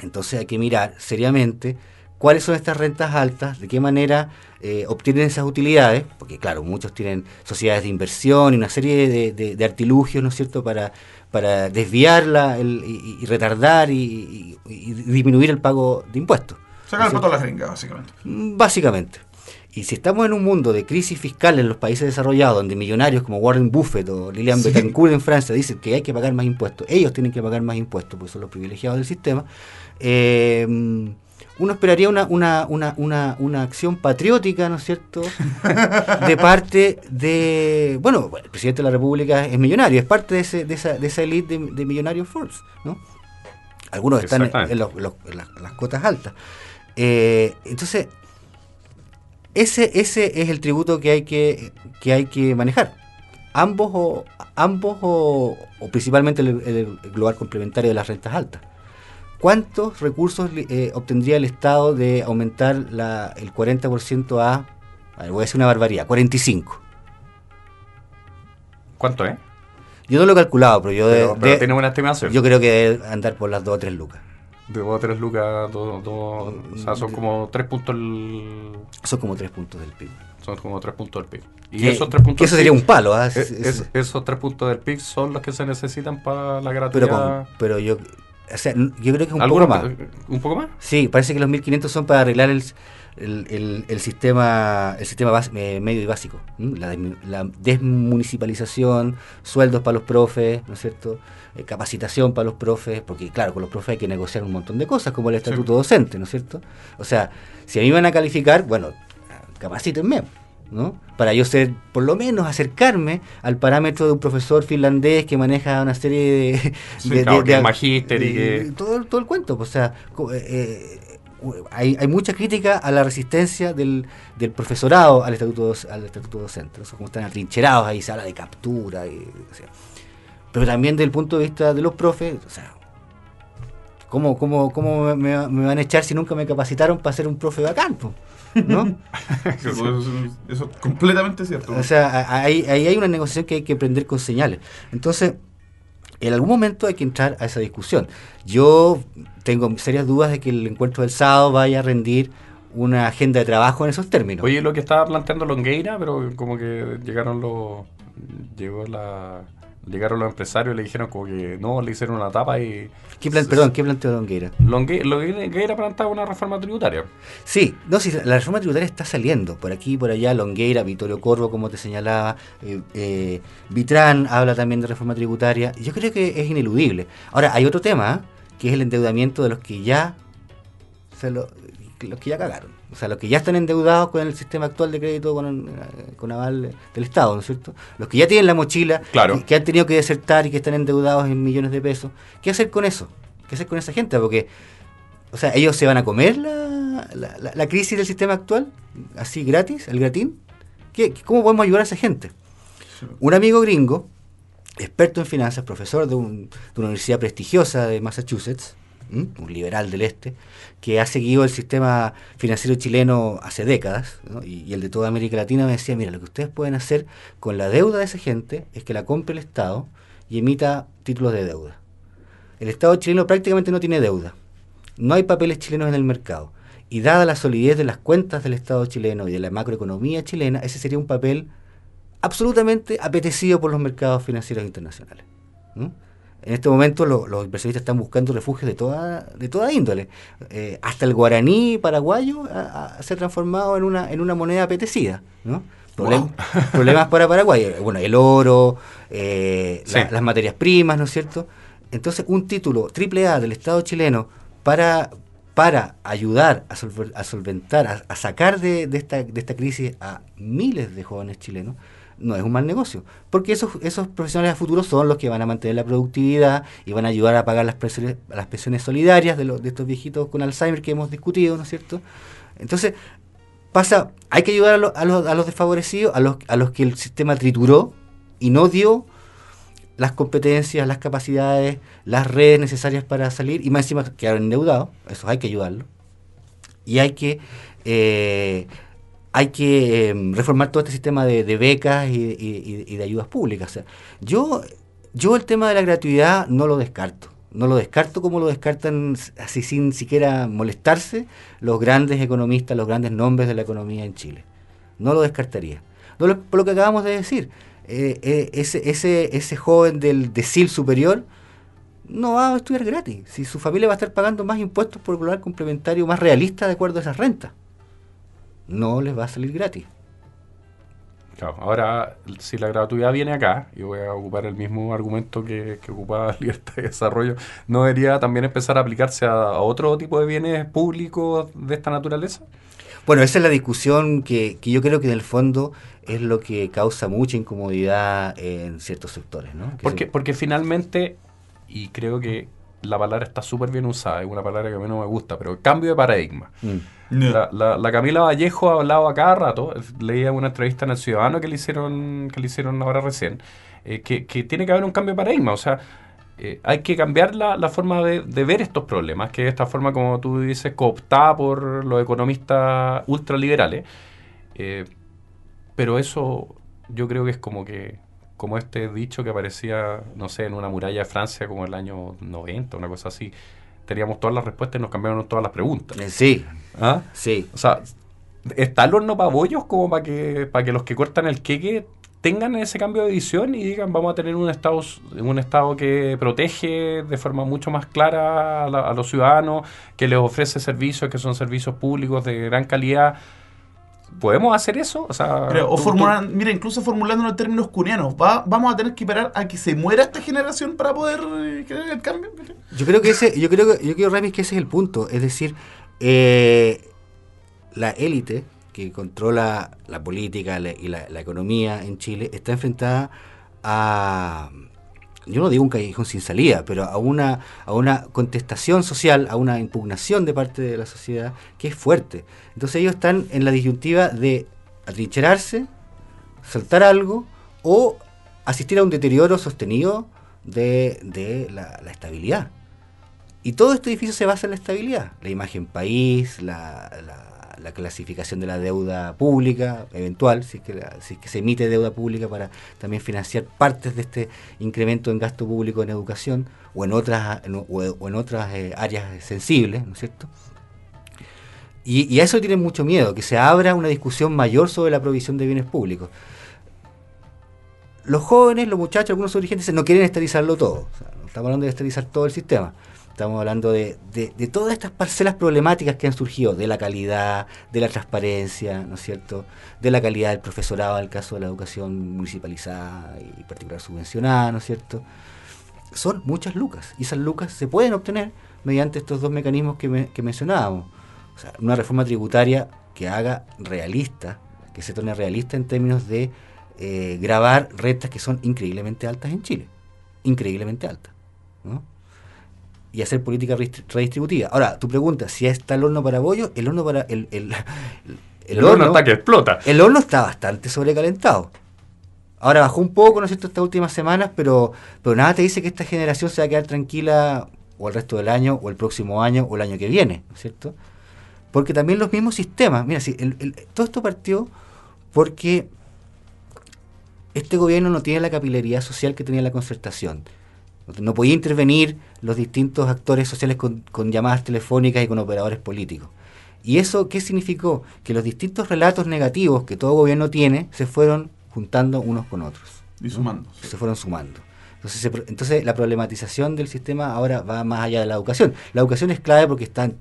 Entonces hay que mirar seriamente cuáles son estas rentas altas, de qué manera eh, obtienen esas utilidades, porque claro, muchos tienen sociedades de inversión y una serie de, artilugios, ¿no es cierto?, para, para desviarla y, retardar y, disminuir el pago de impuestos. Sacar el pato a la gringa, básicamente. Mm, básicamente. Y si estamos en un mundo de crisis fiscal en los países desarrollados, donde millonarios como Warren Buffett o Lilian Bettencourt en Francia dicen que hay que pagar más impuestos, ellos tienen que pagar más impuestos porque son los privilegiados del sistema, eh, uno esperaría una, una, una, una, una acción patriótica, ¿no es cierto?, de parte de... Bueno, el presidente de la República es millonario, es parte de, ese, de esa, de esa elite de, millonarios Forbes, ¿no? Algunos están en, las, cotas altas. Eh, entonces, ese, ese es el tributo que hay que, que, hay que manejar. Ambos o, ambos o, principalmente el, global complementario de las rentas altas. ¿Cuántos recursos eh, obtendría el Estado de aumentar la, el 40% a, a voy a decir una barbaridad, 45? ¿Cuánto es? Yo no lo he calculado, pero yo... Pero, tiene una estimación. Yo creo que debe andar por las 2 o 3 lucas. De 2 o 3 lucas, o sea, son como 3 puntos el... Son como 3 puntos del PIB. Son como 3 puntos del PIB. Y esos 3 puntos eso sería un palo. ¿ah? esos 3 puntos del PIB son los que se necesitan para la gratuidad. Pero, pero yo, o sea, yo creo que es un poco más. ¿Un poco más? Sí, parece que los 1500 son para arreglar el, el, sistema el sistema eh, medio y básico. La, la, desmunicipalización, sueldos para los profes, ¿no es cierto? Eh, capacitación para los profes, porque claro, con los profes hay que negociar un montón de cosas, como el estatuto docente, ¿no es cierto? O sea, si a mí me van a calificar, bueno, capacítenme. ¿No? Para yo ser, por lo menos, acercarme al parámetro de un profesor finlandés que maneja una serie de... de, magíster y que... Todo, todo el cuento, pues, o sea, eh, hay, hay, mucha crítica a la resistencia del, del profesorado al estatuto, al estatuto docente, ¿no? como están atrincherados ahí, se habla de captura, y, pero también desde el punto de vista de los profes, o sea, ¿cómo, cómo, cómo me, van a echar si nunca me capacitaron para ser un profe bacán? ¿No? eso, es completamente cierto. O sea, ahí, hay una negociación que hay que prender con señales. Entonces, en algún momento hay que entrar a esa discusión. Yo tengo serias dudas de que el encuentro del sábado vaya a rendir una agenda de trabajo en esos términos. Oye, lo que estaba planteando Longueira, pero como que llegaron los... llegó la Llegaron los empresarios y le dijeron como que no, le hicieron una tapa y... ¿Qué perdón, ¿qué planteó Longueira? Longueira planteaba una reforma tributaria. Sí, no, sí, la reforma tributaria está saliendo. Por aquí, por allá, Longueira, Vittorio Corvo, como te señalaba, eh, eh, Vitrán habla también de reforma tributaria. Yo creo que es ineludible. Ahora, hay otro tema, que es el endeudamiento de los que ya, se lo, los que ya cagaron. O sea, los que ya están endeudados con el sistema actual de crédito con, eh, con aval del Estado, ¿no es cierto? Los que ya tienen la mochila, que, han tenido que desertar y que están endeudados en millones de pesos. ¿Qué hacer con eso? ¿Qué hacer con esa gente? Porque, o sea, ellos se van a comer la, la, crisis del sistema actual, así gratis, el gratín. ¿Qué, ¿Cómo podemos ayudar a esa gente? Un amigo gringo, experto en finanzas, profesor de, un, de una universidad prestigiosa de Massachusetts, un liberal del este, que ha seguido el sistema financiero chileno hace décadas, y, el de toda América Latina me decía, mira, lo que ustedes pueden hacer con la deuda de esa gente es que la compre el Estado y emita títulos de deuda. El Estado chileno prácticamente no tiene deuda, no hay papeles chilenos en el mercado, y dada la solidez de las cuentas del Estado chileno y de la macroeconomía chilena, ese sería un papel absolutamente apetecido por los mercados financieros internacionales. En este momento los inversionistas están buscando refugios de toda, de toda índole. Eh, hasta el guaraní paraguayo se ha transformado en una, en una moneda apetecida. ¿no? Problemas para Paraguay. Bueno, el oro, eh, las materias primas, ¿no es cierto? Entonces, un título triple A del Estado chileno para, para ayudar a, solventar, a, sacar de, de, esta, de esta crisis a miles de jóvenes chilenos, no es un mal negocio, porque esos, esos profesionales a futuro son los que van a mantener la productividad y van a ayudar a pagar las pensiones, las pensiones solidarias de, los, de estos viejitos con Alzheimer que hemos discutido, ¿no es cierto? Entonces, pasa, hay que ayudar a, los, a los desfavorecidos, a los, a los que el sistema trituró y no dio las competencias, las capacidades, las redes necesarias para salir, y más encima quedaron endeudados, eso hay que ayudarlo. Y hay que eh, hay que em, reformar todo este sistema de, becas y, de ayudas públicas. yo, yo el tema de la gratuidad no lo descarto. No lo descarto como lo descartan así sin siquiera molestarse los grandes economistas, los grandes nombres de la economía en Chile. No lo descartaría. Por lo que acabamos de decir, eh, eh, ese joven del decil superior no va a estudiar gratis. Si su familia va a estar pagando más impuestos por el complementario más realista de acuerdo a esas rentas, no les va a salir gratis. ahora, si la gratuidad viene acá, y voy a ocupar el mismo argumento que, que ocupaba Libertad de Desarrollo, ¿no debería también empezar a aplicarse a, otro tipo de bienes públicos de esta naturaleza? Bueno, esa es la discusión que, que, yo creo que en el fondo es lo que causa mucha incomodidad en ciertos sectores. ¿no? Porque, porque finalmente, y creo que la palabra está súper bien usada, es una palabra que a mí no me gusta, pero cambio de paradigma. Mm. La, Camila Vallejo ha hablado a cada rato, leía una entrevista en El Ciudadano que le hicieron, que le hicieron ahora recién, eh, que, tiene que haber un cambio de paradigma, o sea, eh, hay que cambiar la, forma de, ver estos problemas, que es esta forma, como tú dices, cooptada por los economistas ultraliberales. Eh, pero eso yo creo que es como que como este dicho que aparecía, no sé, en una muralla de Francia como el año 90, una cosa así teníamos todas las respuestas y nos cambiaron todas las preguntas. Eh, sí. ¿Ah? Sí. O sea, ¿está el horno para bollos como para que, para que los que cortan el queque tengan ese cambio de visión y digan vamos a tener un estado un estado que protege de forma mucho más clara a los ciudadanos, que les ofrece servicios que son servicios públicos de gran calidad? ¿Podemos hacer eso? O, sea, o mira, incluso formulando en términos cunianos, ¿va, ¿vamos a tener que esperar a que se muera esta generación para poder eh, crear el cambio? Yo creo que ese, yo creo que, yo quiero que ese es el punto. Es decir, eh, la élite que controla la política y la economía en Chile está enfrentada a yo no digo un callejón sin salida, pero a una, a una contestación social, a una impugnación de parte de la sociedad que es fuerte. Entonces ellos están en la disyuntiva de atrincherarse, saltar algo o asistir a un deterioro sostenido de, la, estabilidad. Y todo este edificio se basa en la estabilidad, la imagen país, la clasificación de la deuda pública eventual, si es, que si que se emite deuda pública para también financiar partes de este incremento en gasto público en educación o en otras, o, en otras eh, áreas sensibles, ¿no es cierto? Y, a eso tienen mucho miedo, que se abra una discusión mayor sobre la provisión de bienes públicos. Los jóvenes, los muchachos, algunos dirigentes no quieren esterilizarlo todo. estamos hablando de esterilizar todo el sistema. Estamos hablando de, de, todas estas parcelas problemáticas que han surgido, de la calidad, de la transparencia, ¿no es cierto? De la calidad del profesorado, en el caso de la educación municipalizada y particular subvencionada, ¿no es cierto? Son muchas lucas, y esas lucas se pueden obtener mediante estos dos mecanismos que, mencionábamos. O sea, una reforma tributaria que haga realista, que se torne realista en términos de eh, grabar rentas que son increíblemente altas en Chile. Increíblemente altas. ¿no? Y hacer política redistributiva. Ahora, tu pregunta, si está el horno para bollo, el horno para... El, el, el, horno, está que explota. El horno está bastante sobrecalentado. Ahora bajó un poco, ¿no es cierto?, estas últimas semanas, pero, pero nada te dice que esta generación se va a quedar tranquila o el resto del año, o el próximo año, o el año que viene, ¿no es cierto? Porque también los mismos sistemas, mira, si todo esto partió porque este gobierno no tiene la capilaridad social que tenía la concertación. No podía intervenir los distintos actores sociales con, llamadas telefónicas y con operadores políticos. ¿Y eso qué significó? Que los distintos relatos negativos que todo gobierno tiene se fueron juntando unos con otros. Y sumando. Se fueron sumando. Entonces, entonces la problematización del sistema ahora va más allá de la educación. La educación es clave porque están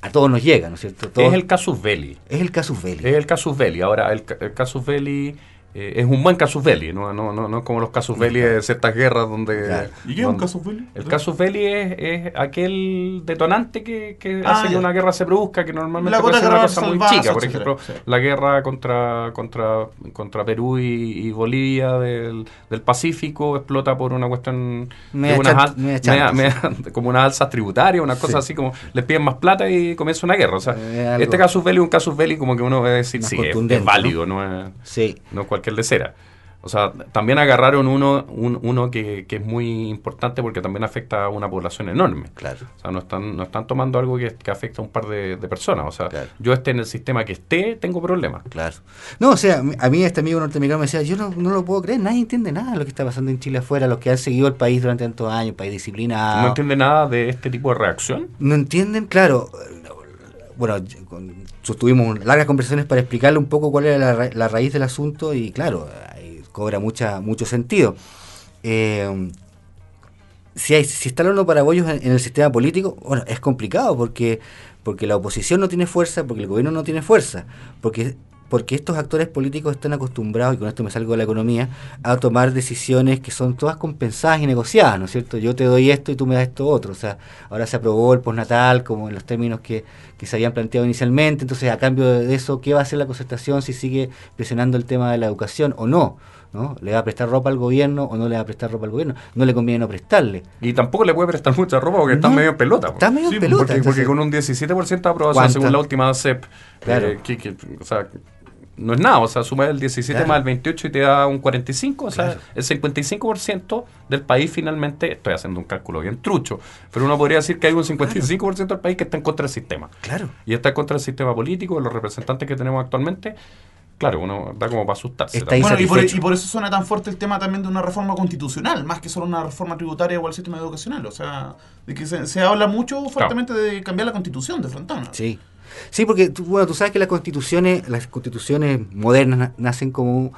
a todos nos llega, ¿no es cierto? es el casus belli. Es el casus belli. Es el casus belli. Ahora, el, el casus belli eh, es un buen casus belli, no, no, no, no como los casus belli de ciertas guerras donde... ¿Y qué es un casus belli? El casus belli es, aquel detonante que, ah, hace que una guerra se produzca, que normalmente puede ser una cosa muy chica. Por ejemplo, la guerra contra, contra, contra Perú y, Bolivia del, Pacífico explota por una cuestión unas como unas alzas tributarias, una cosa así como les piden más plata y comienza una guerra. O sea, este casus belli es un casus belli como que uno debe decir, sí, es, válido, ¿no? es, sí. no cualquier de cera. O sea, también agarraron uno, un- uno que, que es muy importante porque también afecta a una población enorme. Claro. O sea, no están, no están tomando algo que, que afecta a un par de, de personas. O sea, Claro. yo esté en el sistema que esté, tengo problemas. Claro. No, o sea, a mí este amigo norteamericano me decía, yo no, no lo puedo creer, nadie entiende nada de lo que está pasando en Chile afuera, los que han seguido el país durante tantos años, país disciplinado. No entiende nada de este tipo de reacción. No entienden, claro. Bueno, sostuvimos largas conversaciones para explicarle un poco cuál era la, ra- la raíz del asunto y claro, cobra mucha, mucho sentido. Eh, si, hay, si están los parabollos en, en el sistema político, bueno, es complicado porque, porque la oposición no tiene fuerza, porque el gobierno no tiene fuerza, porque, porque estos actores políticos están acostumbrados, y con esto me salgo de la economía, a tomar decisiones que son todas compensadas y negociadas, ¿no es cierto? Yo te doy esto y tú me das esto otro. O sea, ahora se aprobó el postnatal como en los términos que, que se habían planteado inicialmente, entonces a cambio de eso, ¿qué va a hacer la concertación si sigue presionando el tema de la educación o no? ¿no? ¿Le va a prestar ropa al gobierno o no le va a prestar ropa al gobierno? No le conviene no prestarle. Y tampoco le puede prestar mucha ropa porque está No, medio en pelota. Está medio Sí, en pelota. porque, con un 17% de aprobación, ¿Cuánto? según la última CEP, Claro. eh, que, que- o sea, no es nada. O sea, suma el 17 Claro. más el 28 y te da un 45. O sea, Claro. el 55% del país finalmente, estoy haciendo un cálculo bien trucho, pero uno podría decir que hay un 55% del país que está en contra del sistema. Claro. Y está en contra del sistema político, de los representantes que tenemos actualmente. Claro, uno da como para asustarse. Bueno, y por, Insatisfecho. y por eso suena tan fuerte el tema también de una reforma constitucional, más que solo una reforma tributaria o al sistema educacional. O sea, de que se, se habla mucho fuertemente de cambiar la constitución de Frontana. Sí. Sí, porque tú, bueno, tú sabes que las constituciones, las constituciones modernas na- nacen como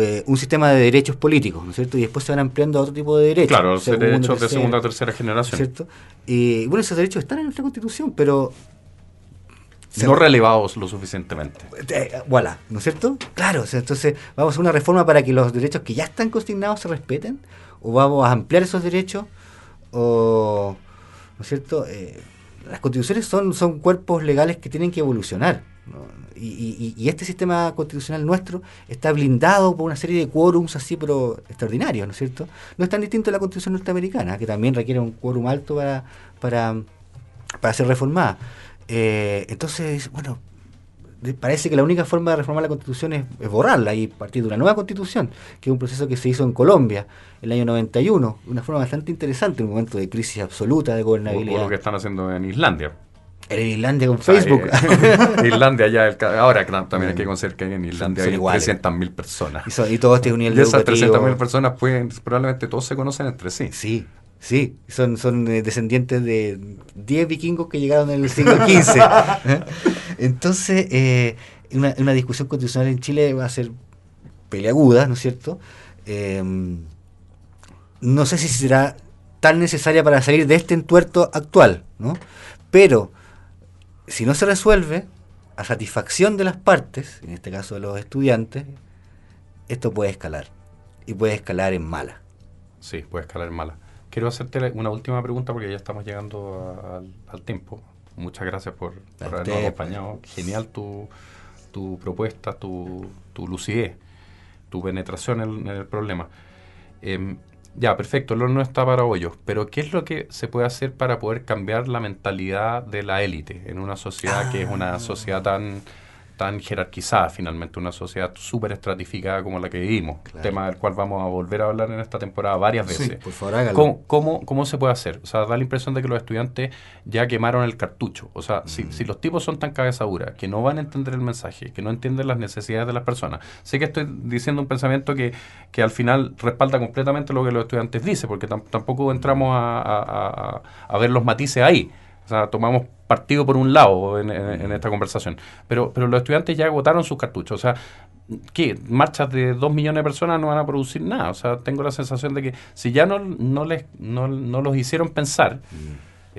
eh, un sistema de derechos políticos, ¿no es cierto? Y después se van ampliando a otro tipo de derechos. Claro, segundo, derechos de segunda o tercera generación. ¿Cierto? Y bueno, esos derechos están en nuestra constitución, pero se- No relevados lo suficientemente. Eh, voilà, ¿no es cierto? Claro, o sea, entonces vamos a hacer una reforma para que los derechos que ya están consignados se respeten, o vamos a ampliar esos derechos, o, ¿no es cierto? Eh, las constituciones son, son cuerpos legales que tienen que evolucionar, ¿no? y, y- este sistema constitucional nuestro está blindado por una serie de quórums así, pero extraordinarios, ¿no es cierto? No es tan distinto a la constitución norteamericana, que también requiere un quórum alto para, para, para ser reformada. Eh, entonces, bueno, parece que la única forma de reformar la constitución es, es borrarla y partir de una nueva constitución, que es un proceso que se hizo en Colombia en el año 91, una forma bastante interesante, un momento de crisis absoluta de O, o gobernabilidad. lo que están haciendo en Islandia. En Islandia con O sea, Facebook. eh, Islandia ya, el ahora también hay que considerar que en Islandia Son hay iguales. 300.000 personas. y, son- y todo este nivel De esas educativo. 300.000 personas, pueden, probablemente todos se conocen entre sí. Sí, sí, son, son eh, descendientes de 10 vikingos que llegaron en el siglo XV. ¿eh? Entonces, eh, una, una discusión constitucional en Chile va a ser peleaguda, ¿no es cierto? Eh, no sé si será tan necesaria para salir de este entuerto actual, ¿no? Pero, si no se resuelve, a satisfacción de las partes, en este caso de los estudiantes, esto puede escalar. Y puede escalar en mala. Sí, puede escalar en mala. Quiero hacerte una última pregunta porque ya estamos llegando a- al, al tiempo. Muchas gracias por, por habernos usted, acompañado. Genial tu, tu propuesta, tu, tu lucidez, tu penetración en, en el problema. Em, ya, perfecto, el horno está para hoyos, pero ¿qué es lo que se puede hacer para poder cambiar la mentalidad de la élite en una sociedad que es una sociedad tan tan jerarquizada finalmente, una sociedad súper estratificada como la que vivimos, Claro. tema del cual vamos a volver a hablar en esta temporada varias Sí, veces. Por favor, hágalo. ¿Cómo, cómo, cómo se puede hacer? O sea, da la impresión de que los estudiantes ya quemaron el cartucho. O sea, si, si los tipos son tan cabezaduras, que no van a entender el mensaje, que no entienden las necesidades de las personas. Sé que estoy diciendo un pensamiento que, que al final respalda completamente lo que los estudiantes dicen, porque tam- tampoco entramos a, a- a- a ver los matices ahí. O sea, tomamos partido por un lado en, en- en esta conversación. Pero, pero los estudiantes ya agotaron sus cartuchos. O sea, ¿qué? Marchas de dos millones de personas no van a producir nada. O sea, tengo la sensación de que si ya no, no, les, no, no los hicieron pensar,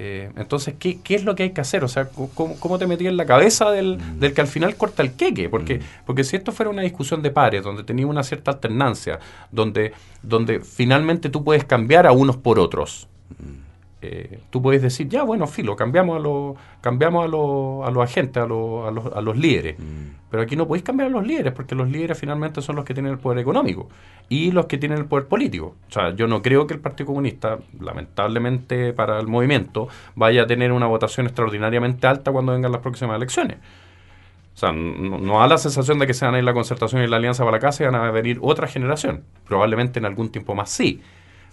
eh, entonces, ¿qué, ¿qué es lo que hay que hacer? O sea, ¿cómo, cómo te metí en la cabeza del, del que al final corta el queque? Porque, porque si esto fuera una discusión de pares, donde tenía una cierta alternancia, donde, donde finalmente tú puedes cambiar a unos por otros, eh, tú puedes decir, ya, bueno, filo, cambiamos a los, cambiamos a los, a los agentes, a los, a los, a los líderes. Pero aquí no podéis cambiar a los líderes, porque los líderes finalmente son los que tienen el poder económico y los que tienen el poder político. O sea, yo no creo que el Partido Comunista, lamentablemente para el movimiento, vaya a tener una votación extraordinariamente alta cuando vengan las próximas elecciones. O sea, no, no da la sensación de que se van a ir la concertación y la alianza para la casa y van a venir otra generación. Probablemente en algún tiempo más sí.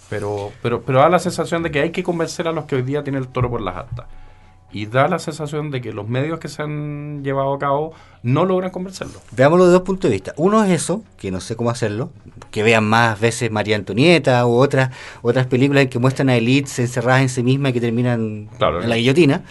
Pero, pero, pero da la sensación de que hay que convencer a los que hoy día tienen el toro por las astas. Y da la sensación de que los medios que se han llevado a cabo no logran convencerlo. Veámoslo de dos puntos de vista. Uno es eso, que no sé cómo hacerlo, que vean más veces María Antonieta u otras otras películas en que muestran a élites encerradas en sí mismas y que terminan Claro, en la guillotina.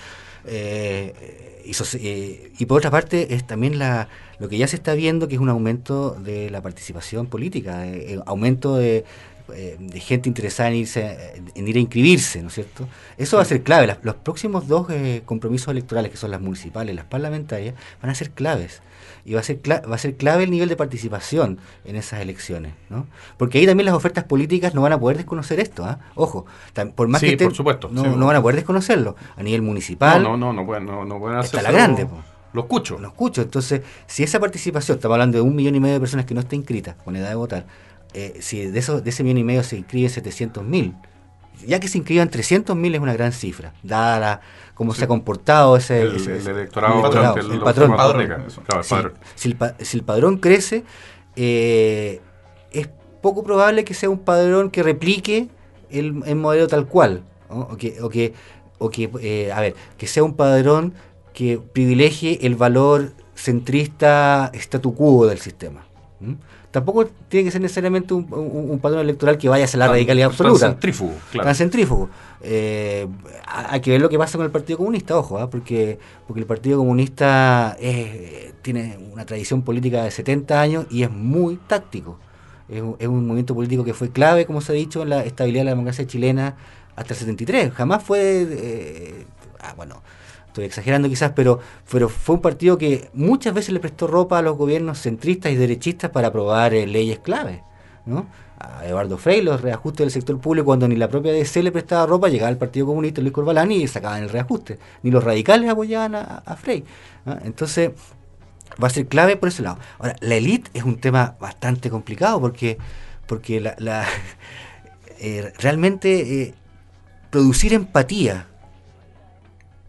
Eh, y, eh, y por otra parte es también la, lo que ya se está viendo, que es un aumento de la participación política, eh, eh, aumento de, eh, de gente interesada en, irse, en ir a inscribirse, ¿no es cierto? Eso va a ser clave. Las- los próximos dos eh, compromisos electorales, que son las municipales y las parlamentarias, van a ser claves. Y va a ser, cla- va a ser clave el nivel de participación en esas elecciones, ¿no? Porque ahí también las ofertas políticas no van a poder desconocer esto, ¿ah? Ojo, por más Sí, que estén- por supuesto, no, sí. no van a poder desconocerlo. A nivel municipal, No, no, no, no pueden, no, no pueden Está hacer la grande, po. Lo escucho. lo escucho. Entonces, si esa participación, estamos hablando de un millón y medio de personas que no están inscritas con edad de votar, eh, si de, eso, de ese millón y medio se inscriben 700 mil, ya que se inscriban 300 mil es una gran cifra, dada la- cómo se ha comportado ese, El, ese- el ese- electorado el electorado, el Padrón. Claro, el padrón. si, el, pa- si el padrón crece, eh, es poco probable que sea un padrón que replique el, el modelo tal cual. ¿no? O que, o que, o que eh, a ver, que sea un padrón que privilegie el valor centrista statu quo del sistema. Tampoco tiene que ser necesariamente un, un- un padrón electoral que vaya hacia la Tan- radicalidad tan absoluta centrífugo, claro. tan centrífugo. Eh, ha- hay que ver lo que pasa con el Partido Comunista, ojo, ¿ah? porque, porque el Partido Comunista es- tiene una tradición política de 70 años y es muy táctico. Es un, es un movimiento político que fue clave, como se ha dicho, en la estabilidad de la democracia chilena hasta el 73. Jamás fue... eh, ah, bueno, estoy exagerando quizás, pero, fue un partido que muchas veces le prestó ropa a los gobiernos centristas y derechistas para aprobar eh, leyes clave. ¿no? A Eduardo Frei, los reajustes del sector público, cuando ni la propia DC le prestaba ropa, llegaba el Partido Comunista, Luis Corbalán, y sacaban el reajuste. Ni los radicales apoyaban a, a Frei. Entonces, va a ser clave por ese lado. Ahora, la élite es un tema bastante complicado porque, porque la- eh, realmente eh, producir empatía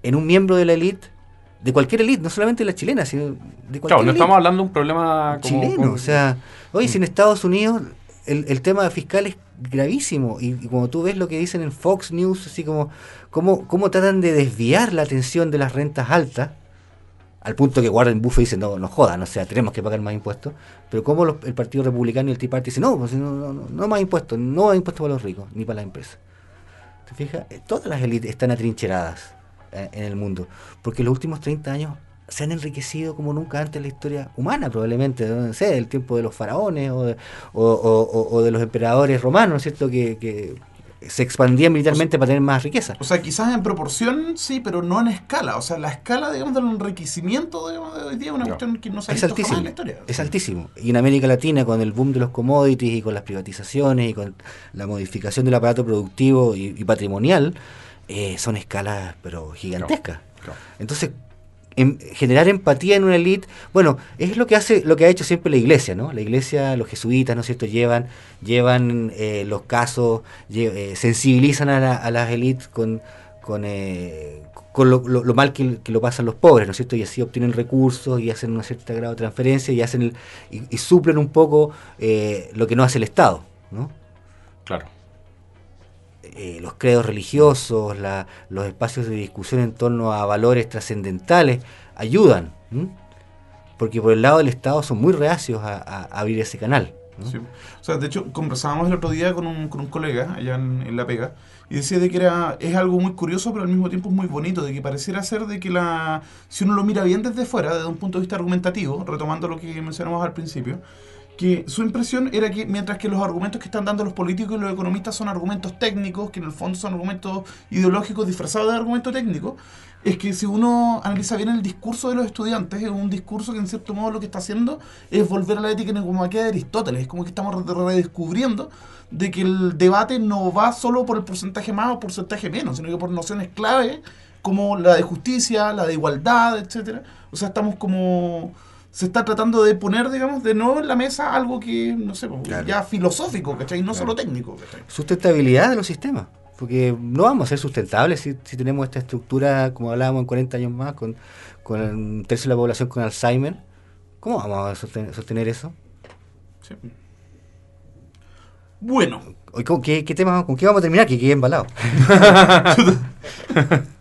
en un miembro de la élite, de cualquier élite, no solamente la chilena, sino de cualquier Claro, no estamos hablando de un problema como- chileno. como- O sea, hoy si en Estados Unidos el, el tema fiscal es gravísimo y, y como tú ves lo que dicen en Fox News, así como cómo, cómo tratan de desviar la atención de las rentas altas, al punto que Warren Buffett dice, no, no jodan, o sea, tenemos que pagar más impuestos, pero como los- el Partido Republicano y el Tea Party dicen, no, pues, no, no, no, no más impuestos, no más impuestos para los ricos, ni para las empresas. ¿Te fijas? Eh, Todas las élites están atrincheradas en el mundo, porque los últimos 30 años se han enriquecido como nunca antes en la historia humana, probablemente, no sé, del tiempo de los faraones o de, o- o- o- o de los emperadores romanos, ¿no es cierto?, que, que se expandían militarmente para tener más riqueza. O sea, quizás en proporción sí, pero no en escala. O sea, la escala, digamos, del enriquecimiento digamos, de hoy día es una No. cuestión que no se ha Es visto jamás altísimo, en la historia. es altísimo. Y en América Latina, con el boom de los commodities y con las privatizaciones y con la modificación del aparato productivo y, y patrimonial, eh, son escalas pero gigantescas. Entonces, em- generar empatía en una élite, bueno, es lo que hace, lo que ha hecho siempre la iglesia, ¿no? La iglesia, los jesuitas, ¿no es cierto?, llevan, llevan eh, los casos, lle- eh, sensibilizan a, la- a las élites con, con, eh, con lo, lo- lo mal que, que lo pasan los pobres, ¿no es cierto? Y así obtienen recursos y hacen un cierto grado de transferencia y hacen el- y, y suplen un poco eh, lo que no hace el Estado, ¿no? Claro. Eh, los credos religiosos, la- los espacios de discusión en torno a valores trascendentales ayudan, ¿m? porque por el lado del Estado son muy reacios a, a- a abrir ese canal. Sí. O sea, de hecho, conversábamos el otro día con un, con un colega allá en, en La Pega y decía de que era es algo muy curioso, pero al mismo tiempo es muy bonito, de que pareciera ser de que la si uno lo mira bien desde fuera, desde un punto de vista argumentativo, retomando lo que mencionamos al principio, que su impresión era que mientras que los argumentos que están dando los políticos y los economistas son argumentos técnicos, que en el fondo son argumentos ideológicos disfrazados de argumento técnico, es que si uno analiza bien el discurso de los estudiantes, es un discurso que en cierto modo lo que está haciendo es volver a la ética neocomaquea de Aristóteles, es como que estamos re- redescubriendo de que el debate no va solo por el porcentaje más o porcentaje menos, sino que por nociones clave como la de justicia, la de igualdad, etcétera. O sea, estamos como se está tratando de poner, digamos, de nuevo en la mesa algo que, no sé, pues, Claro. ya filosófico, ¿cachai? No Claro. solo técnico, ¿cachai? Sustentabilidad de los sistemas. porque no vamos a ser sustentables si, si tenemos esta estructura, como hablábamos en 40 años más, con, con un tercio de la población con Alzheimer. ¿Cómo vamos a sostener, sostener eso? Sí. Bueno, Hoy, ¿con, qué, qué tema, ¿Con qué vamos a terminar? Que quede embalado.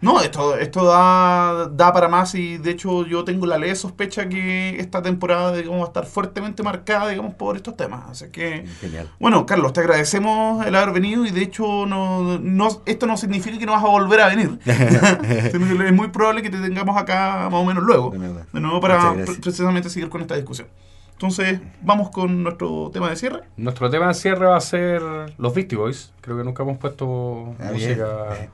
no, esto, esto da, da para más y de hecho yo tengo la leve sospecha que esta temporada digamos, va a estar fuertemente marcada digamos, por estos temas. Así que, Genial. bueno, Carlos, te agradecemos el haber venido y de hecho no, no, esto no significa que no vas a volver a venir. Es muy probable que te tengamos acá más o menos luego. De nuevo. De nuevo para precisamente seguir con esta discusión. Entonces, vamos con nuestro tema de cierre. Nuestro tema de cierre va a ser los Beastie Boys. Creo que nunca hemos puesto Ah, música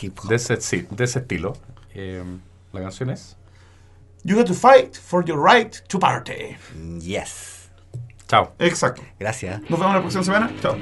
Hip hop. de ese, sí, de ese estilo. Eh, la canción es You got to fight for your right to party. Yes. Chao. Exacto. Gracias. Nos vemos la próxima semana. Chao.